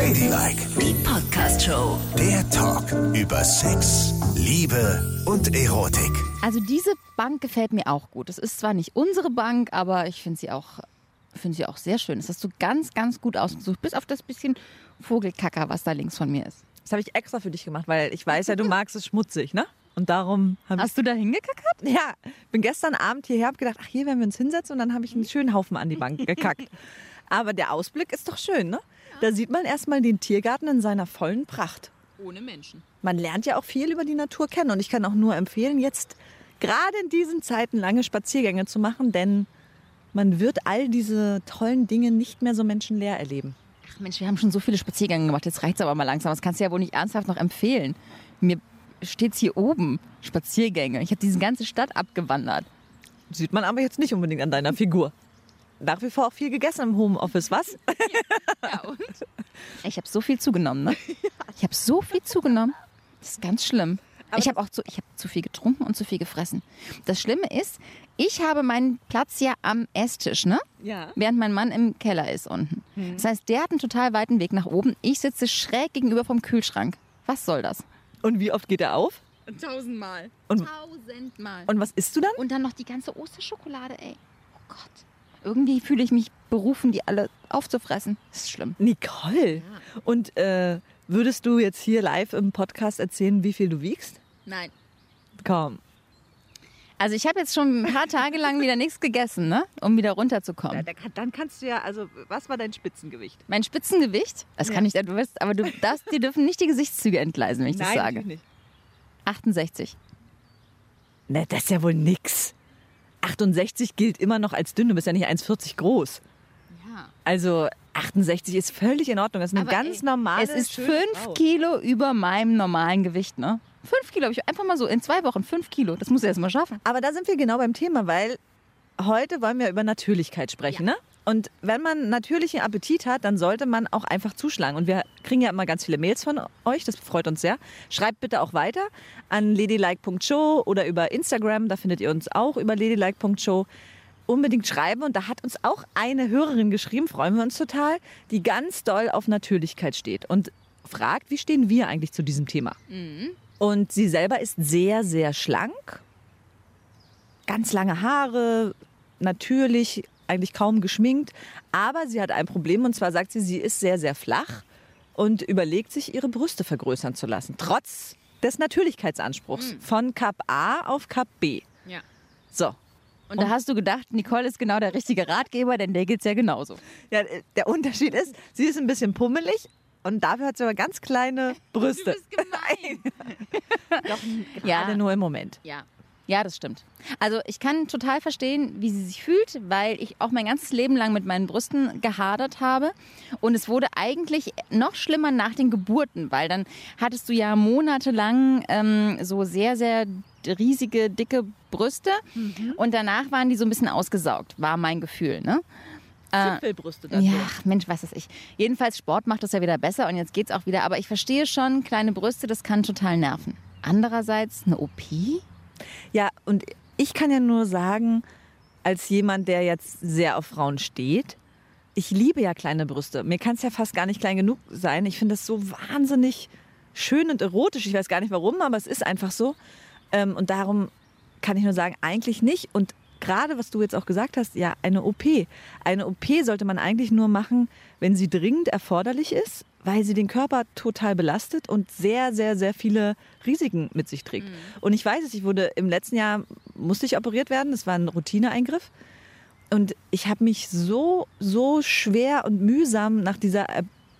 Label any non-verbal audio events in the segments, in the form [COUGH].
Ladylike, Die Podcast-Show. der Talk über Sex, Liebe und Erotik. Also diese Bank gefällt mir auch gut. Es ist zwar nicht unsere Bank, aber ich finde sie auch finde sie auch sehr schön. Das hast du ganz, ganz gut ausgesucht, bis auf das bisschen Vogelkacker, was da links von mir ist. Das habe ich extra für dich gemacht, weil ich weiß ja, du magst es schmutzig, ne? Und darum habe ich. Hast du da hingekackert? [LAUGHS] Ja, bin gestern Abend hierher, habe gedacht, ach, hier werden wir uns hinsetzen und dann habe ich einen schönen Haufen an die Bank gekackt. [LAUGHS] Aber der Ausblick ist doch schön, ne? Da sieht man erstmal den Tiergarten in seiner vollen Pracht. Ohne Menschen. Man lernt ja auch viel über die Natur kennen und ich kann auch nur empfehlen, jetzt gerade in diesen Zeiten lange Spaziergänge zu machen, denn man wird all diese tollen Dinge nicht mehr so menschenleer erleben. Ach Mensch, wir haben schon so viele Spaziergänge gemacht. Jetzt reicht's aber mal langsam. Das kannst du ja wohl nicht ernsthaft noch empfehlen. Mir steht's hier oben. Spaziergänge. Ich habe diese ganze Stadt abgewandert. Sieht man aber jetzt nicht unbedingt an deiner Figur. Nach wie vor auch viel gegessen im Homeoffice, was? Ja, und? Ich habe so viel zugenommen, ne? Ich habe so viel zugenommen. Das ist ganz schlimm. ich habe auch zu, ich hab zu viel getrunken und zu viel gefressen. Das Schlimme ist, ich habe meinen Platz ja am Esstisch, ne? Ja. Während mein Mann im Keller ist unten. Das heißt, der hat einen total weiten Weg nach oben. Ich sitze schräg gegenüber vom Kühlschrank. Was soll das? Und wie oft geht er auf? Tausendmal. Und- Tausendmal. Und was isst du dann? Und dann noch die ganze Osterschokolade, ey. Oh Gott. Irgendwie fühle ich mich berufen, die alle aufzufressen. Das ist schlimm. Nicole. Und äh, würdest du jetzt hier live im Podcast erzählen, wie viel du wiegst? Nein. Komm. Also ich habe jetzt schon ein paar Tage lang wieder nichts gegessen, ne? um wieder runterzukommen. dann kannst du ja, also was war dein Spitzengewicht? Mein Spitzengewicht, das kann ich, du weißt, aber du darfst, dir dürfen nicht die Gesichtszüge entgleisen, wenn ich das sage. nicht. 68. Ne, das ist ja wohl nix. 68 gilt immer noch als dünn, du bist ja nicht 1,40 groß. Ja. Also 68 ist völlig in Ordnung. Das ist eine Aber, ganz ey, normale. Es ist schöne fünf Frau. Kilo über meinem normalen Gewicht, ne? Fünf Kilo habe ich einfach mal so in zwei Wochen fünf Kilo. Das muss ich erst mal schaffen. Aber da sind wir genau beim Thema, weil heute wollen wir über Natürlichkeit sprechen, ne? Und wenn man natürlichen Appetit hat, dann sollte man auch einfach zuschlagen. Und wir kriegen ja immer ganz viele Mails von euch, das freut uns sehr. Schreibt bitte auch weiter an ladylike.show oder über Instagram, da findet ihr uns auch über ladylike.show. Unbedingt schreiben und da hat uns auch eine Hörerin geschrieben, freuen wir uns total, die ganz doll auf Natürlichkeit steht und fragt, wie stehen wir eigentlich zu diesem Thema? Und sie selber ist sehr, sehr schlank, ganz lange Haare, natürlich, eigentlich kaum geschminkt. Aber sie hat ein Problem und zwar sagt sie, sie ist sehr, sehr flach und überlegt sich, ihre Brüste vergrößern zu lassen. Trotz des Natürlichkeitsanspruchs von Cup A auf Cup B. Ja. So. Und da hast du gedacht, Nicole ist genau der richtige Ratgeber, denn der geht's ja genauso. Ja, der Unterschied ist, sie ist ein bisschen pummelig und dafür hat sie aber ganz kleine [LAUGHS] Brüste. gemein. [LAUGHS] Doch gerade Ja. nur im Moment. Ja. Ja, das stimmt. Also ich kann total verstehen, wie sie sich fühlt, weil ich auch mein ganzes Leben lang mit meinen Brüsten gehadert habe. Und es wurde eigentlich noch schlimmer nach den Geburten, weil dann hattest du ja monatelang ähm, so sehr, sehr riesige, dicke Brüste. Und danach waren die so ein bisschen ausgesaugt, war mein Gefühl. Ne? Zipfelbrüste dafür. Ja, ach, Mensch, was weiß ich. Jedenfalls Sport macht das ja wieder besser und jetzt geht's auch wieder. Aber ich verstehe schon, kleine Brüste, das kann total nerven. Andererseits eine OP? Ja, und ich kann ja nur sagen, als jemand, der jetzt sehr auf Frauen steht, ich liebe ja kleine Brüste. Mir kann es ja fast gar nicht klein genug sein. Ich finde das so wahnsinnig schön und erotisch. Ich weiß gar nicht warum, aber es ist einfach so. Ähm, und darum kann ich nur sagen, eigentlich nicht. Und gerade was du jetzt auch gesagt hast, ja, eine OP. Eine OP sollte man eigentlich nur machen, wenn sie dringend erforderlich ist, weil sie den Körper total belastet und sehr, sehr, sehr viele Risiken mit sich trägt. Und ich weiß es, ich wurde im letzten Jahr, musste ich operiert werden, das war ein Routineeingriff. Und ich habe mich so, so schwer und mühsam nach dieser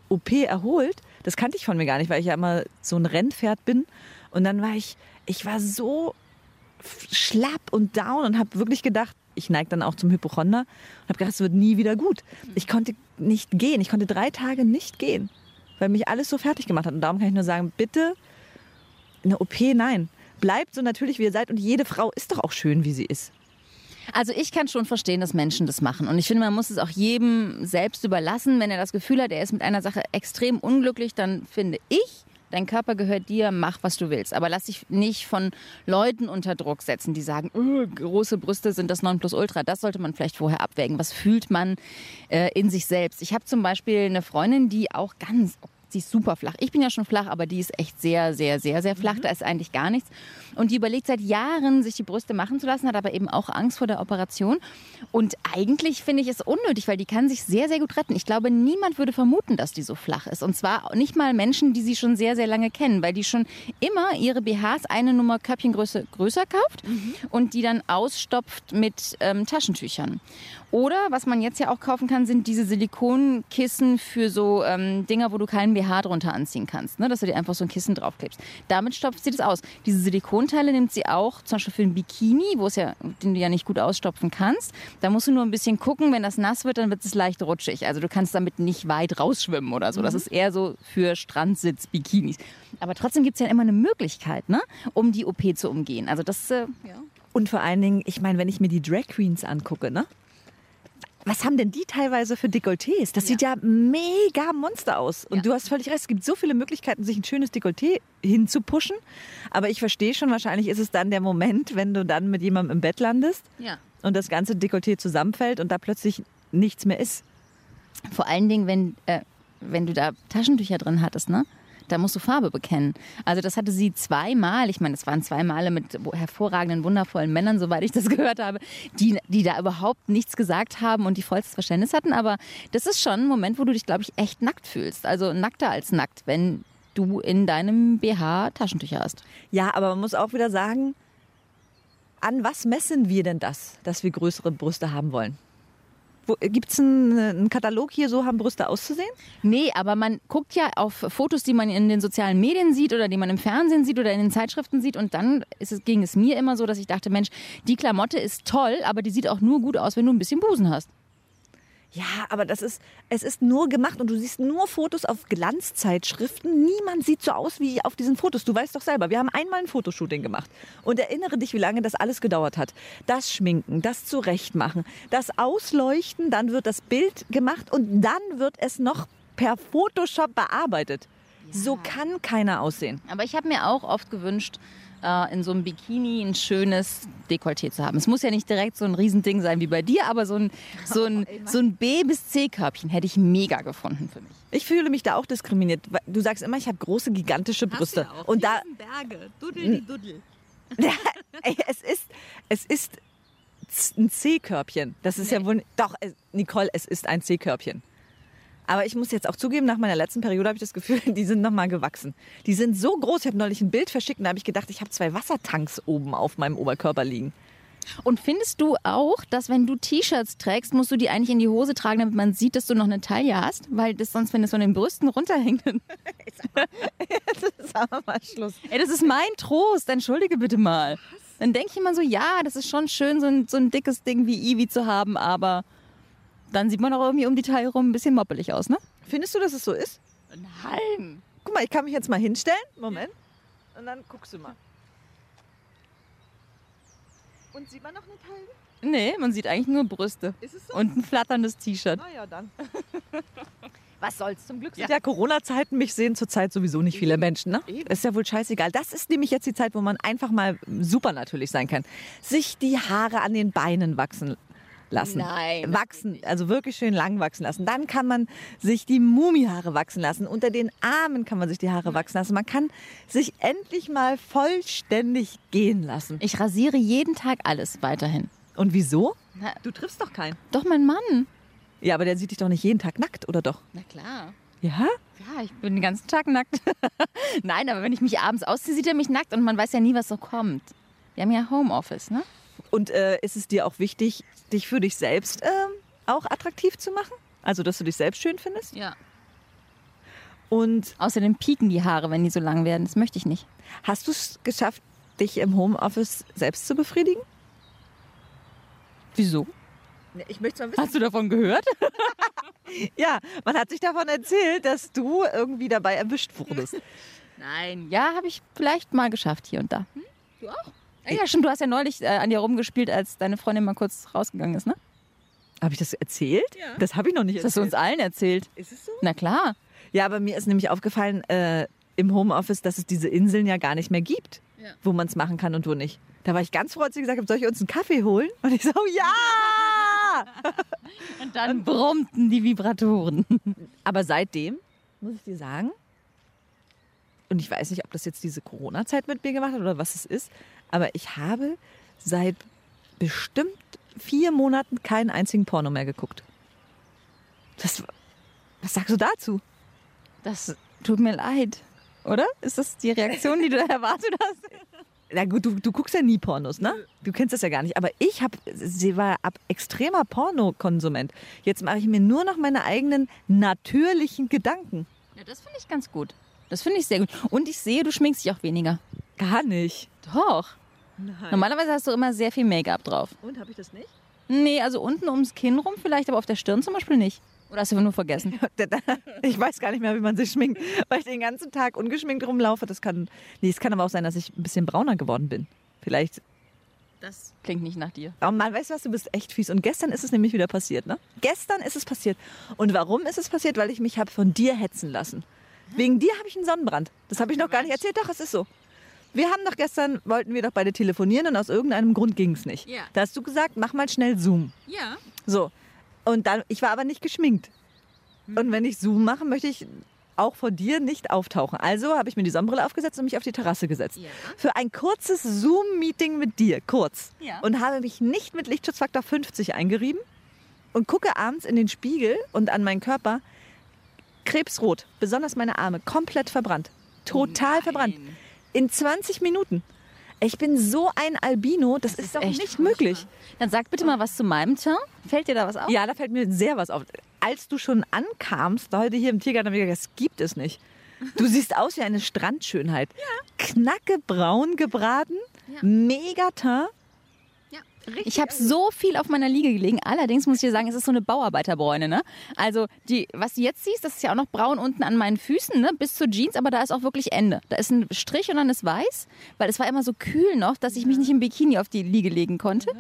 OP erholt. Das kannte ich von mir gar nicht, weil ich ja immer so ein Rennpferd bin. Und dann war ich, ich war so schlapp und down und habe wirklich gedacht, ich neige dann auch zum Hypochonder und habe gedacht, es wird nie wieder gut. Ich konnte nicht gehen. Ich konnte drei Tage nicht gehen, weil mich alles so fertig gemacht hat. Und darum kann ich nur sagen, bitte eine OP, nein. Bleibt so natürlich, wie ihr seid. Und jede Frau ist doch auch schön, wie sie ist. Also ich kann schon verstehen, dass Menschen das machen. Und ich finde, man muss es auch jedem selbst überlassen. Wenn er das Gefühl hat, er ist mit einer Sache extrem unglücklich, dann finde ich, dein Körper gehört dir, mach, was du willst. Aber lass dich nicht von Leuten unter Druck setzen, die sagen, "Öh, große Brüste sind das Nonplusultra. Das sollte man vielleicht vorher abwägen. Was fühlt man äh, in sich selbst? Ich habe zum Beispiel eine Freundin, die auch ganz sie ist super flach. Ich bin ja schon flach, aber die ist echt sehr, sehr, sehr, sehr flach. Da ist eigentlich gar nichts. Und die überlegt seit Jahren, sich die Brüste machen zu lassen, hat aber eben auch Angst vor der Operation. Und eigentlich finde ich es unnötig, weil die kann sich sehr, sehr gut retten. Ich glaube, niemand würde vermuten, dass die so flach ist. Und zwar nicht mal Menschen, die sie schon sehr, sehr lange kennen, weil die schon immer ihre BHs eine Nummer Körbchengröße größer kauft und die dann ausstopft mit ähm, Taschentüchern. Oder was man jetzt ja auch kaufen kann, sind diese Silikonkissen für so ähm, Dinger, wo du keinen BH drunter anziehen kannst, ne? dass du dir einfach so ein Kissen draufklebst. Damit stopft sie das aus. Diese Silikonteile nimmt sie auch zum Beispiel für ein Bikini, wo es ja, den du ja nicht gut ausstopfen kannst. Da musst du nur ein bisschen gucken, wenn das nass wird, dann wird es leicht rutschig. Also du kannst damit nicht weit rausschwimmen oder so. Das ist eher so für Strandsitz-Bikinis. Aber trotzdem gibt es ja immer eine Möglichkeit, ne? um die OP zu umgehen. Also das, äh, ja. Und vor allen Dingen, ich meine, wenn ich mir die Drag Queens angucke, ne? Was haben denn die teilweise für Dekolletés? Das sieht ja mega Monster aus. Und Ja. du hast völlig recht, es gibt so viele Möglichkeiten, sich ein schönes Dekolleté hinzupushen. Aber ich verstehe schon, wahrscheinlich ist es dann der Moment, wenn du dann mit jemandem im Bett landest ja. und das ganze Dekolleté zusammenfällt und da plötzlich nichts mehr ist. Vor allen Dingen, wenn, äh, wenn du da Taschentücher drin hattest, ne? Da musst du Farbe bekennen. Also das hatte sie zweimal. Ich meine, es waren zwei Male mit hervorragenden, wundervollen Männern, soweit ich das [LAUGHS] gehört habe, die, die da überhaupt nichts gesagt haben und die vollstes Verständnis hatten. Aber das ist schon ein Moment, wo du dich, glaube ich, echt nackt fühlst. Also nackter als nackt, wenn du in deinem BH Taschentücher hast. Ja, aber man muss auch wieder sagen, an was messen wir denn das, dass wir größere Brüste haben wollen? Gibt es einen, einen Katalog hier, so haben Brüste auszusehen? Nee, aber man guckt ja auf Fotos, die man in den sozialen Medien sieht oder die man im Fernsehen sieht oder in den Zeitschriften sieht. Und dann es, ging es mir immer so, dass ich dachte, Mensch, die Klamotte ist toll, aber die sieht auch nur gut aus, wenn du ein bisschen Busen hast. Ja, aber das ist, es ist nur gemacht und du siehst nur Fotos auf Glanzzeitschriften. Niemand sieht so aus wie auf diesen Fotos. Du weißt doch selber, wir haben einmal ein Fotoshooting gemacht. Und erinnere dich, wie lange das alles gedauert hat. Das Schminken, das Zurechtmachen, das Ausleuchten, dann wird das Bild gemacht und dann wird es noch per Photoshop bearbeitet. So kann keiner aussehen. Aber ich habe mir auch oft gewünscht, äh, in so einem Bikini ein schönes Dekolleté zu haben. Es muss ja nicht direkt so ein Riesending sein wie bei dir, aber so ein, [LAUGHS] so ein, so ein B- bis C-Körbchen hätte ich mega gefunden für mich. Ich fühle mich da auch diskriminiert. weil Du sagst immer, ich habe große, gigantische Brüste. Und da, Berge, duddel die duddel. [LAUGHS] Ey, es ist, es ist ein C-Körbchen. Das ist ja wohl. Doch, es, Nicole, es ist ein C-Körbchen. Aber ich muss jetzt auch zugeben, nach meiner letzten Periode habe ich das Gefühl, [LAUGHS] die sind nochmal gewachsen. Die sind so groß. Ich habe neulich ein Bild verschickt und da habe ich gedacht, ich habe zwei Wassertanks oben auf meinem Oberkörper liegen. Und findest du auch, dass wenn du T-Shirts trägst, musst du die eigentlich in die Hose tragen, damit man sieht, dass du noch eine Taille hast? Weil das sonst, wenn das von den Brüsten runterhängt, dann... [LAUGHS] Sagen wir [LAUGHS] mal Schluss. Ey, das ist mein Trost. Entschuldige bitte mal. Dann denke ich immer so, ja, das ist schon schön, so ein, so ein dickes Ding wie Ivi zu haben, aber dann sieht man auch irgendwie um die Taille rum ein bisschen moppelig aus, ne? Findest du, dass es so ist? Nein. Guck mal, ich kann mich jetzt mal hinstellen. Moment. Und dann guckst du mal. Und sieht man noch eine Taille? Nee, man sieht eigentlich nur Brüste Ist es so? und ein flatterndes T-Shirt. Na ja, dann. [LAUGHS] Was soll's zum Glück Zu der Corona-Zeiten mich sehen zurzeit sowieso nicht viele Menschen. Ne? Ist ja wohl scheißegal. Das ist nämlich jetzt die Zeit, wo man einfach mal super natürlich sein kann. Sich die Haare an den Beinen wachsen lassen. Nein, Wachsen, also wirklich schön lang wachsen lassen. Dann kann man sich die Mumihaare wachsen lassen. Unter den Armen kann man sich die Haare wachsen lassen. Man kann sich endlich mal vollständig gehen lassen. Ich rasiere jeden Tag alles weiterhin. Und wieso? Na, Du triffst doch keinen. doch mein Mann. Ja, aber der sieht dich doch nicht jeden Tag nackt, oder doch? Na klar. Ja? Ja, ich bin den ganzen Tag nackt. [LAUGHS] Nein, aber wenn ich mich abends ausziehe, sieht er mich nackt und man weiß ja nie, was so kommt. Wir haben ja Homeoffice, ne? Und äh, ist es dir auch wichtig, dich für dich selbst ähm, auch attraktiv zu machen? Also, dass du dich selbst schön findest? Ja. Und Außerdem pieken die Haare, wenn die so lang werden. Das möchte ich nicht. hast du es geschafft, dich im Homeoffice selbst zu befriedigen? Wieso? Ich möchte mal Hast du davon gehört? [LAUGHS] Ja, man hat sich davon erzählt, dass du irgendwie dabei erwischt wurdest. Nein. Ja, habe ich vielleicht mal geschafft hier und da. Hm? Du auch? Ja, ja, stimmt. Du hast ja neulich äh, an dir rumgespielt, als deine Freundin mal kurz rausgegangen ist, ne? Habe ich das erzählt? Ja. Das habe ich noch nicht Das hast du uns erzählt. allen erzählt. Ist es so? Na klar. Ja, aber mir ist nämlich aufgefallen, äh, im Homeoffice, dass es diese Inseln ja gar nicht mehr gibt, Ja. wo man es machen kann und wo nicht. Da war ich ganz froh, als sie gesagt haben, soll ich uns einen Kaffee holen? Und ich so, [LAUGHS] ja! Und dann brummten die Vibratoren. Aber seitdem, muss ich dir sagen, und ich weiß nicht, ob das jetzt diese Corona-Zeit mit mir gemacht hat oder was es ist, aber ich habe seit bestimmt vier Monaten keinen einzigen Porno mehr geguckt. Das, was sagst du dazu? Das tut mir leid. Oder? Ist das die Reaktion, die du [LAUGHS] erwartet hast? Na gut, du, du guckst ja nie Pornos, ne? Du kennst das ja gar nicht. Aber ich habe, sie war ab extremer Pornokonsument. Jetzt mache ich mir nur noch meine eigenen natürlichen Gedanken. Ja, das finde ich ganz gut. Das finde ich sehr gut. Und ich sehe, du schminkst dich auch weniger. Gar nicht. Doch. Normalerweise hast du immer sehr viel Make-up drauf. Und habe ich das nicht? Nee, also unten ums Kinn rum vielleicht, aber auf der Stirn zum Beispiel nicht. Oder hast du nur vergessen? [LAUGHS] Ich weiß gar nicht mehr, wie man sich schminkt, weil ich den ganzen Tag ungeschminkt rumlaufe. Das kann, nee, es kann aber auch sein, dass ich ein bisschen brauner geworden bin. Vielleicht. Das klingt nicht nach dir. Oh Mann, weißt du was, du bist echt fies. Und gestern ist es nämlich wieder passiert, ne? Gestern ist es passiert. Und warum ist es passiert? Weil ich mich habe von dir hetzen lassen. Wegen dir habe ich einen Sonnenbrand. Das habe ich noch gar nicht erzählt. Doch, es ist so. Wir haben doch gestern, wollten wir doch beide telefonieren und aus irgendeinem Grund ging es nicht. Ja. Da hast du gesagt, mach mal schnell Zoom. Ja. So. Und dann, ich war aber nicht geschminkt. Und wenn ich Zoom mache, möchte ich auch vor dir nicht auftauchen. Also habe ich mir die Sonnenbrille aufgesetzt und mich auf die Terrasse gesetzt. Ja. Für ein kurzes Zoom-Meeting mit dir, kurz. Ja. Und habe mich nicht mit Lichtschutzfaktor 50 eingerieben und gucke abends in den Spiegel und an meinen Körper krebsrot, besonders meine Arme, komplett verbrannt. Total verbrannt. In 20 Minuten. Ich bin so ein Albino, das, ist, doch echt nicht furchtbar. möglich. Dann sag bitte mal was zu meinem Teint. Fällt dir da was auf? Ja, da fällt mir sehr was auf. Als du schon ankamst, heute hier im Tiergarten, habe ich gesagt, das gibt es nicht. Du siehst aus wie eine Strandschönheit. Knackebraun gebraten, Ja. mega Teint. Ich habe so viel auf meiner Liege gelegen. Allerdings muss ich dir sagen, es ist so eine Bauarbeiterbräune. Ne? Also die, was du jetzt siehst, das ist ja auch noch braun unten an meinen Füßen, ne? bis zur Jeans, aber da ist auch wirklich Ende. Da ist ein Strich und dann ist weiß, weil es war immer so kühl noch, dass ich mich nicht im Bikini auf die Liege legen konnte.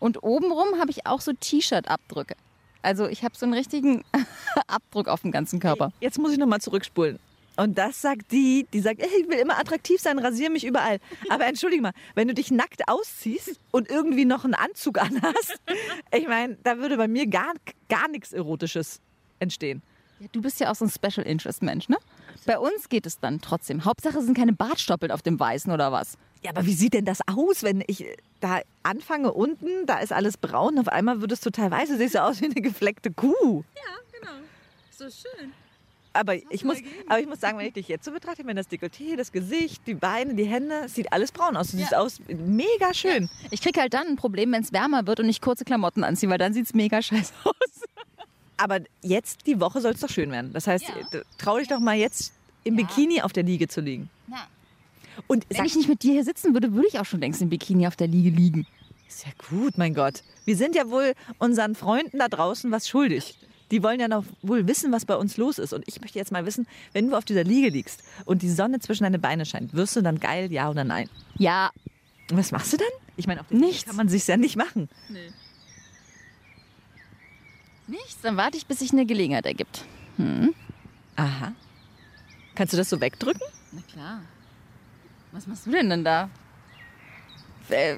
Und obenrum habe ich auch so T-Shirt-Abdrücke. Also ich habe so einen richtigen [LAUGHS] Abdruck auf dem ganzen Körper. Jetzt muss ich nochmal zurückspulen. Und das sagt die, die sagt, ich will immer attraktiv sein, rasiere mich überall. Aber entschuldige mal, wenn du dich nackt ausziehst und irgendwie noch einen Anzug [LAUGHS] anhast, ich meine, da würde bei mir gar, gar nichts Erotisches entstehen. Ja, du bist ja auch so ein Special Interest Mensch, ne? Bei uns geht es dann trotzdem. Hauptsache es sind keine Bartstoppeln auf dem Weißen oder was. Ja, aber wie sieht denn das aus, wenn ich da anfange unten, da ist alles braun, auf einmal wird es total weiß, du siehst ja aus wie eine gefleckte Kuh. Ja, genau. So schön. Aber ich, muss, aber ich muss sagen, wenn ich dich jetzt so betrachte, meine, das Dekolleté, das Gesicht, die Beine, die Hände, es sieht alles braun aus. Du siehst aus mega schön. Ich krieg halt dann ein Problem, wenn es wärmer wird und ich kurze Klamotten anziehe, weil dann sieht's mega scheiße [LAUGHS] aus. Aber jetzt, die Woche, soll es doch schön werden. Das heißt, Ja. trau dich doch mal jetzt im Ja. Bikini auf der Liege zu liegen. Ja. Und Wenn sag, ich nicht mit dir hier sitzen würde, würde ich auch schon längst im Bikini auf der Liege liegen. ist ja gut, mein Gott. Wir sind ja wohl unseren Freunden da draußen was schuldig. Die wollen ja noch wohl wissen, was bei uns los ist. Und ich möchte jetzt mal wissen, wenn du auf dieser Liege liegst und die Sonne zwischen deine Beine scheint, wirst du dann geil, ja oder nein? Ja, Und was machst du dann? Ich meine, auf Liege Nichts. kann man sich ja nicht machen. nichts. Dann warte ich, bis sich eine Gelegenheit ergibt. Aha. Kannst du das so wegdrücken? Na klar. Was machst du denn dann da? Äh,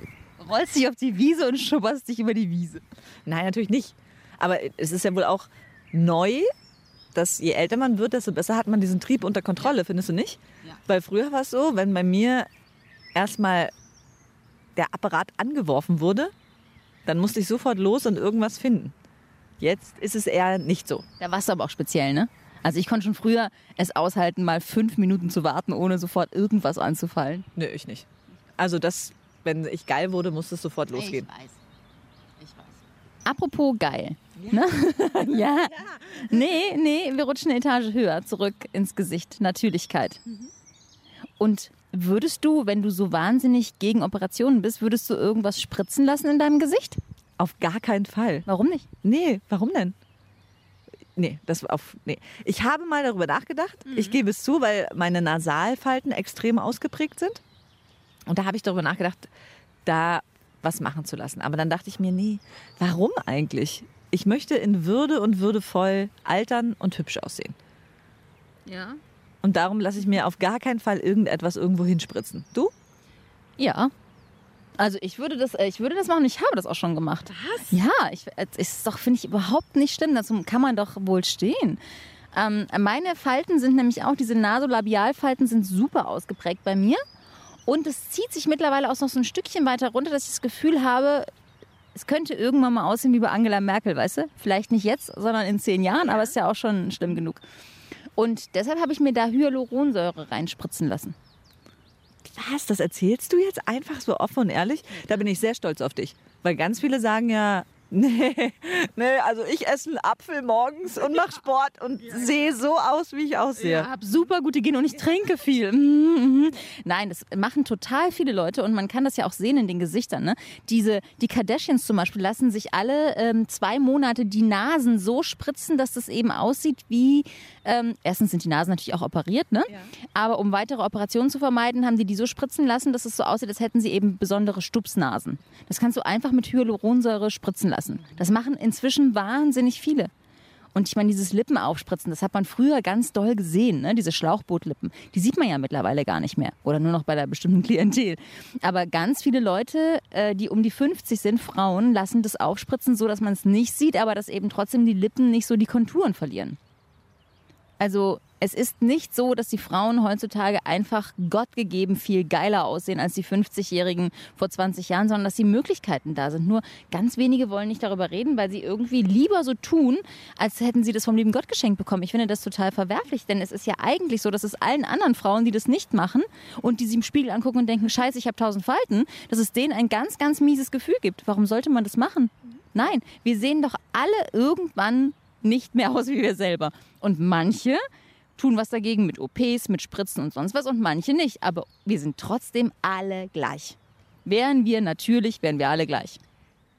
rollst dich auf die Wiese und schubberst dich über die Wiese. Nein, natürlich nicht. Aber es ist ja wohl auch neu, dass je älter man wird, desto besser hat man diesen Trieb unter Kontrolle, findest du nicht? Ja. Weil früher war es so, wenn bei mir erstmal der Apparat angeworfen wurde, dann musste ich sofort los und irgendwas finden. Jetzt ist es eher nicht so. Da warst du aber auch speziell, ne? Also ich konnte schon früher es aushalten, mal fünf Minuten zu warten, ohne sofort irgendwas anzufallen. Nö, ich nicht. Also das, wenn ich geil wurde, musste es sofort losgehen. weiß. Ich weiß. Apropos geil. Ne? [LAUGHS] ja. Nee, nee, wir rutschen eine Etage höher, zurück ins Gesicht. Natürlichkeit. Und würdest du, wenn du so wahnsinnig gegen Operationen bist, würdest du irgendwas spritzen lassen in deinem Gesicht? Auf gar keinen Fall. Warum nicht? Nee, warum denn? Nee, das auf nee. Ich habe mal darüber nachgedacht. Ich gebe es zu, weil meine Nasalfalten extrem ausgeprägt sind. Und da habe ich darüber nachgedacht, da was machen zu lassen. Aber dann dachte ich mir, nee, warum eigentlich? Ich möchte in Würde und würdevoll altern und hübsch aussehen. Ja. Und darum lasse ich mir auf gar keinen Fall irgendetwas irgendwo hinspritzen. Du? Ja. Also ich würde das, äh, ich würde das machen. Ich habe das auch schon gemacht. Was? Ja, ich, äh, ist doch finde ich überhaupt nicht schlimm. Dazu kann man doch wohl stehen. Ähm, meine Falten sind nämlich auch diese Nasolabialfalten sind super ausgeprägt bei mir und es zieht sich mittlerweile auch noch so ein Stückchen weiter runter, dass ich das Gefühl habe, es könnte irgendwann mal aussehen wie bei Angela Merkel, weißt du? Vielleicht nicht jetzt, sondern in zehn Jahren, aber ist ja auch schon schlimm genug. Und deshalb habe ich mir da Hyaluronsäure reinspritzen lassen. Was? Das erzählst du jetzt einfach so offen und ehrlich? Da bin ich sehr stolz auf dich. Weil ganz viele sagen ja, [LAUGHS] Nee, nee, also ich esse einen Apfel morgens und mache Sport und sehe so aus, wie ich aussehe. Ja, habe super gute Gene und ich trinke viel. Mhm, mhm. Nein, das machen total viele Leute und man kann das ja auch sehen in den Gesichtern. Ne? Diese, die Kardashians zum Beispiel lassen sich alle ähm, zwei Monate die Nasen so spritzen, dass das eben aussieht wie, ähm, erstens sind die Nasen natürlich auch operiert, ne? Ja. aber um weitere Operationen zu vermeiden, haben die die so spritzen lassen, dass es so aussieht, als hätten sie eben besondere Stupsnasen. Das kannst du einfach mit Hyaluronsäure spritzen lassen lassen. Das machen inzwischen wahnsinnig viele. Und ich meine, dieses Lippenaufspritzen, das hat man früher ganz doll gesehen, ne? diese Schlauchbootlippen. Die sieht man ja mittlerweile gar nicht mehr. Oder nur noch bei der bestimmten [LAUGHS] Klientel. Aber ganz viele Leute, äh, die um die 50 sind, Frauen, lassen das aufspritzen, so dass man es nicht sieht, aber dass eben trotzdem die Lippen nicht so die Konturen verlieren. Also es ist nicht so, dass die Frauen heutzutage einfach gottgegeben viel geiler aussehen als die 50-Jährigen vor 20 Jahren, sondern dass die Möglichkeiten da sind. Nur ganz wenige wollen nicht darüber reden, weil sie irgendwie lieber so tun, als hätten sie das vom lieben Gott geschenkt bekommen. Ich finde das total verwerflich, denn es ist ja eigentlich so, dass es allen anderen Frauen, die das nicht machen und die sie im Spiegel angucken und denken, scheiße, ich habe tausend Falten, dass es denen ein ganz, ganz mieses Gefühl gibt. Warum sollte man das machen? Nein, wir sehen doch alle irgendwann nicht mehr aus wie wir selber. Und manche tun was dagegen mit OPs, mit Spritzen und sonst was und manche nicht. Aber wir sind trotzdem alle gleich. Wären wir natürlich, wären wir alle gleich.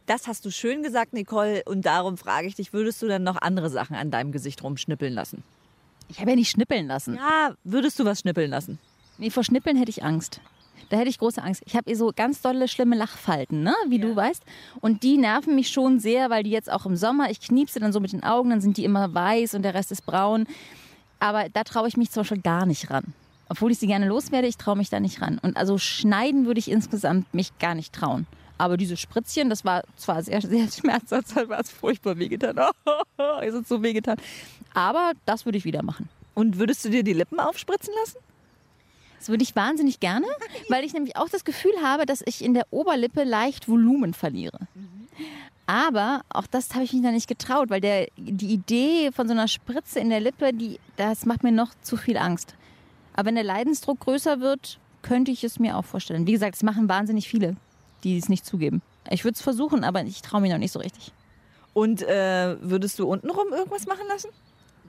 Das hast du schön gesagt, Nicole. Und darum frage ich dich, würdest du dann noch andere Sachen an deinem Gesicht rumschnippeln lassen? Ich habe ja nicht schnippeln lassen. Ja, würdest du was schnippeln lassen? Nee, vor Schnippeln hätte ich Angst. Da hätte ich große Angst. Ich habe so ganz dolle, schlimme Lachfalten, ne? wie ja. du weißt. Und die nerven mich schon sehr, weil die jetzt auch im Sommer, ich kniepse dann so mit den Augen, dann sind die immer weiß und der Rest ist braun. Aber da traue ich mich zum Beispiel gar nicht ran. Obwohl ich sie gerne loswerde, ich traue mich da nicht ran. Und also schneiden würde ich insgesamt mich gar nicht trauen. Aber diese Spritzchen, das war zwar sehr, sehr [LAUGHS] schmerzhaft, war es furchtbar wehgetan. Oh, [LAUGHS] es ist so wehgetan. Aber das würde ich wieder machen. Und würdest du dir die Lippen aufspritzen lassen? Das würde ich wahnsinnig gerne, weil ich nämlich auch das Gefühl habe, dass ich in der Oberlippe leicht Volumen verliere. Aber auch das habe ich mich da nicht getraut, weil der, die Idee von so einer Spritze in der Lippe, die, das macht mir noch zu viel Angst. Aber wenn der Leidensdruck größer wird, könnte ich es mir auch vorstellen. Wie gesagt, es machen wahnsinnig viele, die es nicht zugeben. Ich würde es versuchen, aber ich traue mich noch nicht so richtig. Und äh, würdest du untenrum irgendwas machen lassen?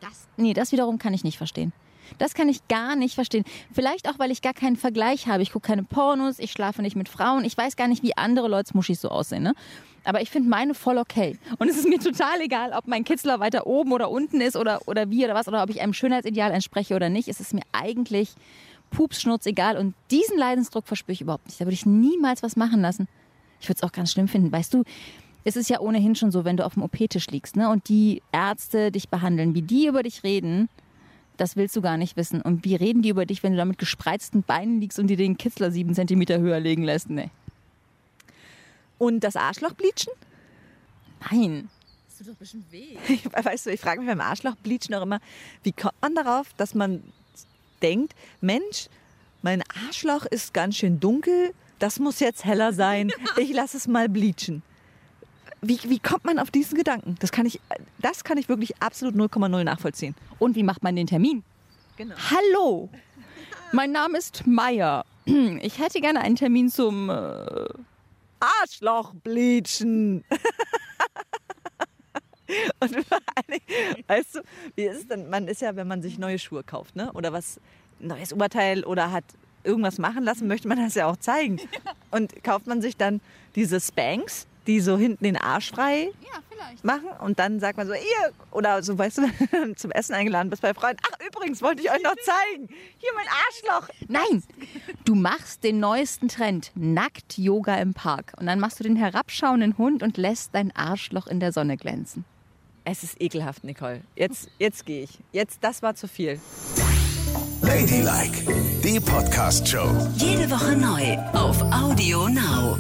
Das? Nee, das wiederum kann ich nicht verstehen. Das kann ich gar nicht verstehen. Vielleicht auch, weil ich gar keinen Vergleich habe. Ich gucke keine Pornos, ich schlafe nicht mit Frauen. Ich weiß gar nicht, wie andere Leute Muschis so aussehen. Ne? Aber ich finde meine voll okay. Und es ist mir total egal, ob mein Kitzler weiter oben oder unten ist oder, oder wie oder was oder ob ich einem Schönheitsideal entspreche oder nicht. Es ist mir eigentlich pupsschnurz egal. Und diesen Leidensdruck verspüre ich überhaupt nicht. Da würde ich niemals was machen lassen. Ich würde es auch ganz schlimm finden. Weißt du, es ist ja ohnehin schon so, wenn du auf dem OP-Tisch liegst ne, und die Ärzte dich behandeln, wie die über dich reden, das willst du gar nicht wissen. Und wie reden die über dich, wenn du da mit gespreizten Beinen liegst und dir den Kitzler sieben Zentimeter höher legen lässt? Nee. Und das Arschloch bleachen? Nein. Das tut doch bestimmt weh. [LAUGHS] weißt du, ich frage mich beim Arschloch bleachen auch immer, wie kommt man darauf, dass man denkt, Mensch, mein Arschloch ist ganz schön dunkel, das muss jetzt heller sein, [LAUGHS] ich lasse es mal bleachen. Wie, wie kommt man auf diesen Gedanken? Das kann ich, das kann ich wirklich absolut 0,0 nachvollziehen. Und wie macht man den Termin? Genau. Hallo, mein Name ist Meier. Ich hätte gerne einen Termin zum äh Arschlochbleachen. [LAUGHS] Und weißt du, wie ist es denn? Man ist ja, wenn man sich neue Schuhe kauft, ne? Oder was, neues Oberteil oder hat irgendwas machen lassen, möchte man das ja auch zeigen. [LAUGHS] Und kauft man sich dann diese Spanks, die so hinten den Arsch frei ja, machen und dann sagt man so, ihr, oder so, weißt du, [LAUGHS] zum Essen eingeladen bist bei Freunden. Ach, übrigens, wollte ich euch noch zeigen. Hier mein Arschloch. Nein, du machst den neuesten Trend, Nackt-Yoga im Park. Und dann machst du den herabschauenden Hund und lässt dein Arschloch in der Sonne glänzen. Es ist ekelhaft, Nicole. Jetzt, jetzt gehe ich. Jetzt, das war zu viel. Ladylike, die Podcast-Show. Jede Woche neu auf Audio Now.